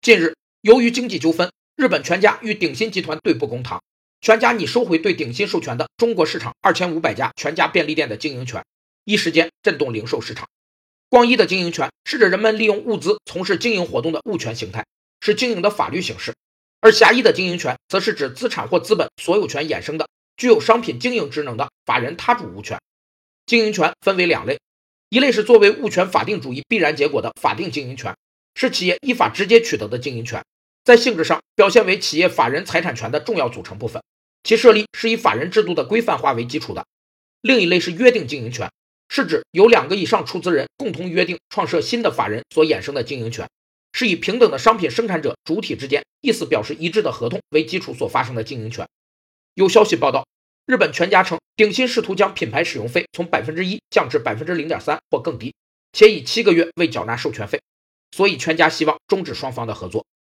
近日，由于经济纠纷，日本全家与鼎新集团对簿公堂，全家拟收回对鼎新授权的中国市场二千五百家全家便利店的经营权，一时间震动零售市场。广义的经营权是指人们利用物资从事经营活动的物权形态，是经营的法律形式；而狭义的经营权则是指资产或资本所有权衍生的具有商品经营职能的法人他主物权。经营权分为两类，一类是作为物权法定主义必然结果的法定经营权，是企业依法直接取得的经营权，在性质上表现为企业法人财产权的重要组成部分，其设立是以法人制度的规范化为基础的；另一类是约定经营权。是指由两个以上出资人共同约定创设新的法人所衍生的经营权，是以平等的商品生产者主体之间意思表示一致的合同为基础所发生的经营权。有消息报道，日本全家称鼎新试图将品牌使用费从百分之一降至百分之零点三或更低，且以七个月未缴纳授权费，所以全家希望终止双方的合作。